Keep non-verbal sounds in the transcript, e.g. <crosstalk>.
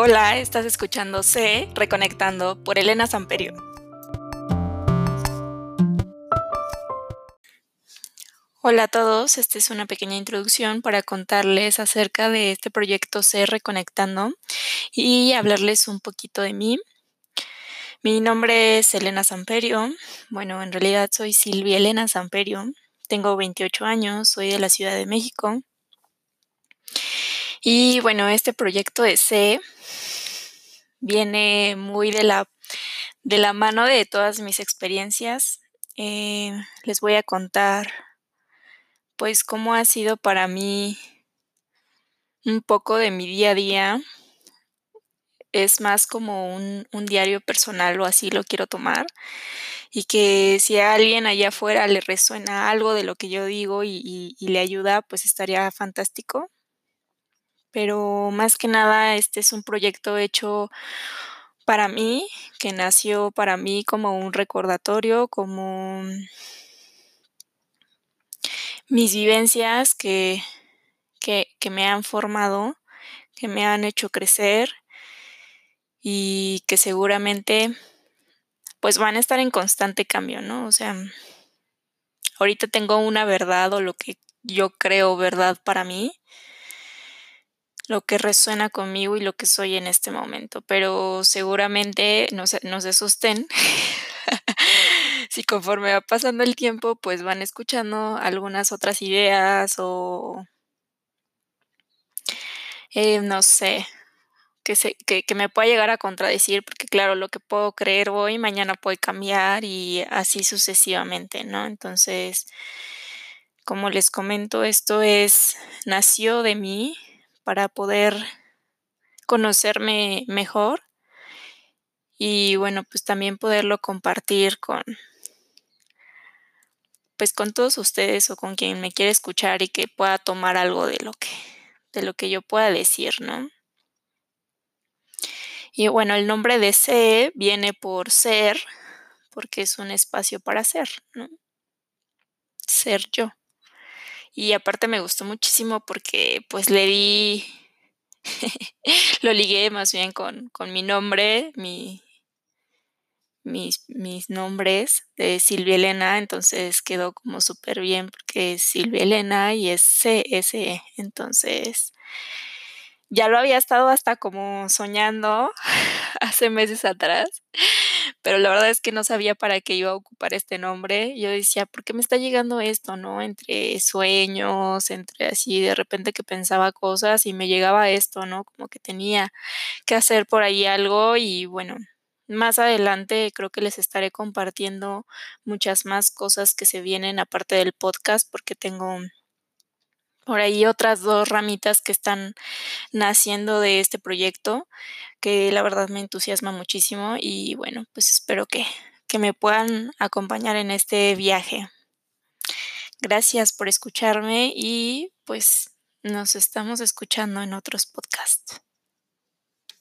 Hola, estás escuchando C Reconectando por Elena Samperio. Hola a todos, esta es una pequeña introducción para contarles acerca de este proyecto C Reconectando y hablarles un poquito de mí. Mi nombre es Elena Samperio. Bueno, en realidad soy Silvia Elena Samperio. Tengo 28 años, soy de la Ciudad de México. Y bueno, este proyecto de C viene muy de la, de la mano de todas mis experiencias. Eh, les voy a contar pues cómo ha sido para mí un poco de mi día a día. Es más como un, diario personal o así lo quiero tomar. Y que si a alguien allá afuera le resuena algo de lo que yo digo y le ayuda, pues estaría fantástico pero más que nada este es un proyecto hecho para mí, que nació para mí como un recordatorio, como mis vivencias que, que, me han formado, que me han hecho crecer y que seguramente pues van a estar en constante cambio, ¿no? O sea, ahorita tengo una verdad o lo que yo creo verdad para mí lo que resuena conmigo y lo que soy en este momento, pero seguramente no se, no se asusten. <laughs> si conforme va pasando el tiempo, pues van escuchando algunas otras ideas o eh, no sé, que, se, que, me pueda llegar a contradecir, porque claro, lo que puedo creer hoy, mañana puede cambiar y así sucesivamente, ¿no? Entonces, como les comento, esto es, nació de mí, para poder conocerme mejor y bueno, pues también poderlo compartir con pues con todos ustedes o con quien me quiera escuchar y que pueda tomar algo de lo que de lo que yo pueda decir, ¿no? Y bueno, el nombre de C viene por ser, porque es un espacio para ser, ¿no? Ser yo. Y aparte me gustó muchísimo porque pues le di, <laughs> lo ligué más bien con, con mi nombre, mi, mis, mis, nombres de Silvia Elena, entonces quedó como súper bien porque es Silvia Elena y es CSE, entonces ya lo había estado hasta como soñando <laughs> hace meses atrás pero la verdad es que no sabía para qué iba a ocupar este nombre. Yo decía, ¿por qué me está llegando esto, no? Entre sueños, entre así, de repente que pensaba cosas y me llegaba esto, ¿no? Como que tenía que hacer por ahí algo y bueno, más adelante creo que les estaré compartiendo muchas más cosas que se vienen aparte del podcast porque tengo por ahí otras dos ramitas que están naciendo de este proyecto, que la verdad me entusiasma muchísimo y bueno, pues espero que, que me puedan acompañar en este viaje. Gracias por escucharme y pues nos estamos escuchando en otros podcasts.